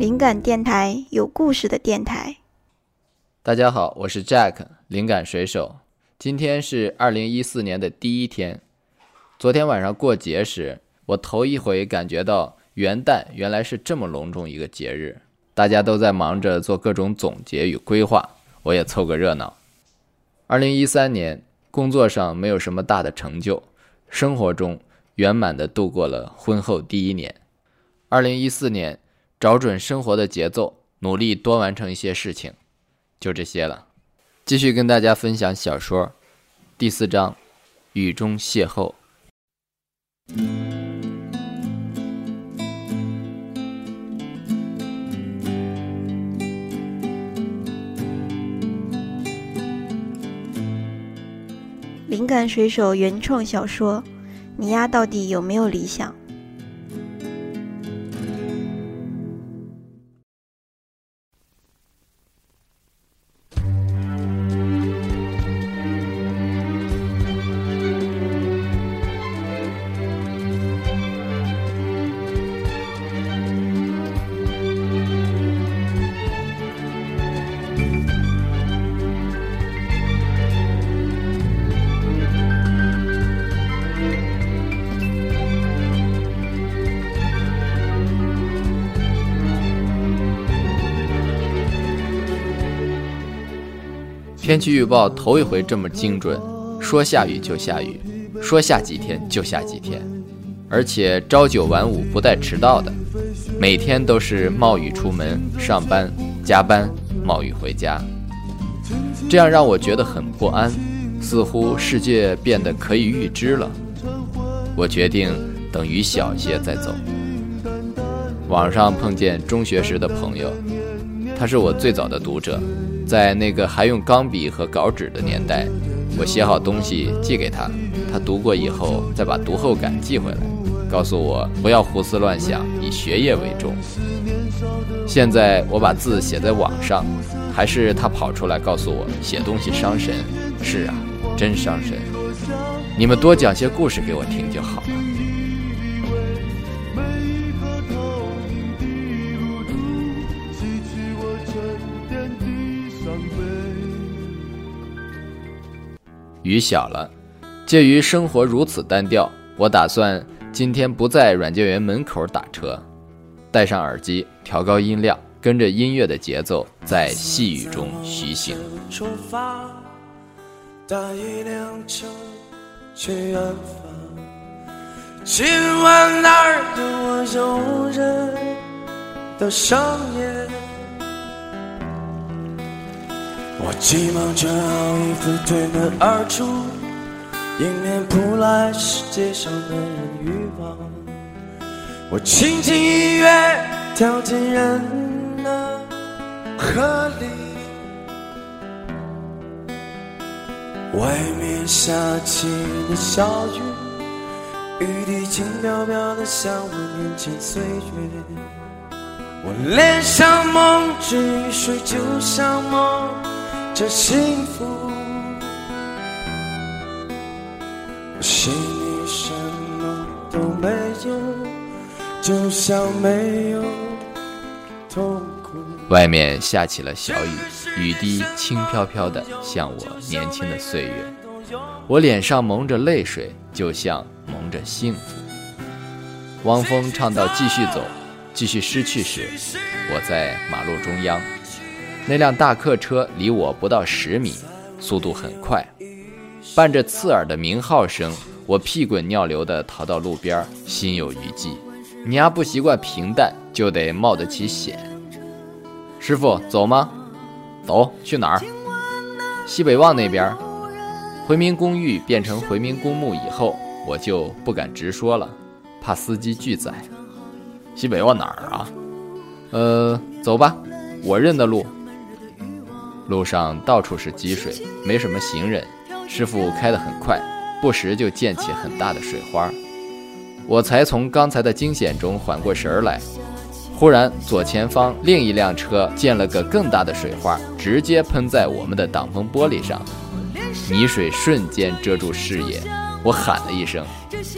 灵感电台，有故事的电台。大家好，我是 Jack，灵感水手。今天是二零一四年的第一天。昨天晚上过节时，我头一回感觉到元旦原来是这么隆重一个节日。大家都在忙着做各种总结与规划，我也凑个热闹。二零一三年，工作上没有什么大的成就，生活中圆满的度过了婚后第一年。二零一四年。找准生活的节奏，努力多完成一些事情，就这些了。继续跟大家分享小说第四章《雨中邂逅》。灵感水手原创小说，你丫到底有没有理想？天气预报头一回这么精准，说下雨就下雨，说下几天就下几天，而且朝九晚五不带迟到的，每天都是冒雨出门上班、加班，冒雨回家，这样让我觉得很不安，似乎世界变得可以预知了。我决定等雨小些再走。网上碰见中学时的朋友，他是我最早的读者。在那个还用钢笔和稿纸的年代，我写好东西寄给他，他读过以后再把读后感寄回来，告诉我不要胡思乱想，以学业为重。现在我把字写在网上，还是他跑出来告诉我写东西伤神。是啊，真伤神。你们多讲些故事给我听就好了。雨小了，介于生活如此单调，我打算今天不在软件园门口打车，戴上耳机，调高音量，跟着音乐的节奏，在细雨中徐行。出发。大一辆车去远方今晚哪儿的我有人的上演？我急忙穿好衣服，推门而出，迎面扑来是街上的人欲望。我轻轻一跃，跳进人的河里。外面下起了小雨，雨滴轻飘飘的，向我年轻岁月。我脸上蒙着雨水，就像梦。这幸福，心里什么都没有，就像没有痛苦。外面下起了小雨，雨滴轻飘飘的，像我年轻的岁月。我脸上蒙着泪水，就像蒙着幸福。汪峰唱到继续走，继续失去时，我在马路中央。那辆大客车离我不到十米，速度很快，伴着刺耳的鸣号声，我屁滚尿流地逃到路边，心有余悸。你丫不习惯平淡，就得冒得起险。师傅，走吗？走，去哪儿？西北旺那边。回民公寓变成回民公墓以后，我就不敢直说了，怕司机拒载。西北旺哪儿啊？呃，走吧，我认的路。路上到处是积水，没什么行人。师傅开得很快，不时就溅起很大的水花。我才从刚才的惊险中缓过神儿来，忽然左前方另一辆车溅了个更大的水花，直接喷在我们的挡风玻璃上，泥水瞬间遮住视野。我喊了一声，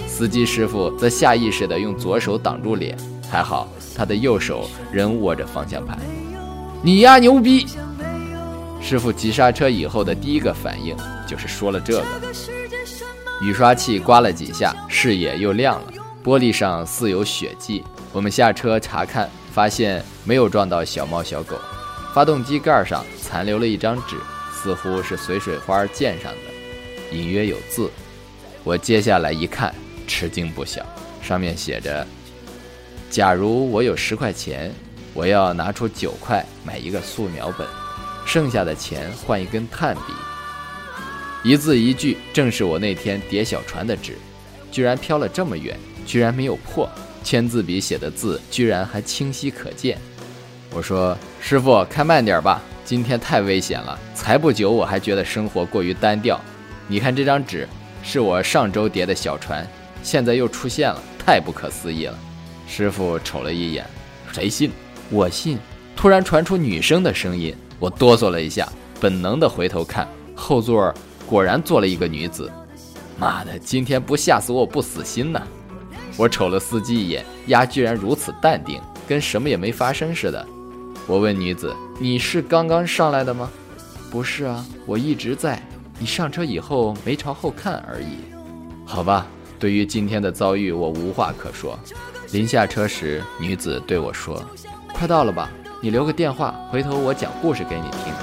司机师傅则下意识地用左手挡住脸，还好他的右手仍握着方向盘。你呀牛逼！师傅急刹车以后的第一个反应就是说了这个。雨刷器刮了几下，视野又亮了，玻璃上似有血迹。我们下车查看，发现没有撞到小猫小狗。发动机盖上残留了一张纸，似乎是随水花溅上的，隐约有字。我接下来一看，吃惊不小，上面写着：“假如我有十块钱，我要拿出九块买一个素描本，剩下的钱换一根炭笔。”一字一句，正是我那天叠小船的纸，居然飘了这么远，居然没有破，签字笔写的字居然还清晰可见。我说：“师傅，开慢点吧，今天太危险了。才不久，我还觉得生活过于单调。你看这张纸。”是我上周叠的小船，现在又出现了，太不可思议了。师傅瞅了一眼，谁信？我信。突然传出女生的声音，我哆嗦了一下，本能的回头看，后座果然坐了一个女子。妈的，今天不吓死我不死心呐！我瞅了司机一眼，丫居然如此淡定，跟什么也没发生似的。我问女子：“你是刚刚上来的吗？”“不是啊，我一直在。”你上车以后没朝后看而已，好吧。对于今天的遭遇，我无话可说。临下车时，女子对我说：“快到了吧？你留个电话，回头我讲故事给你听。”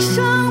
生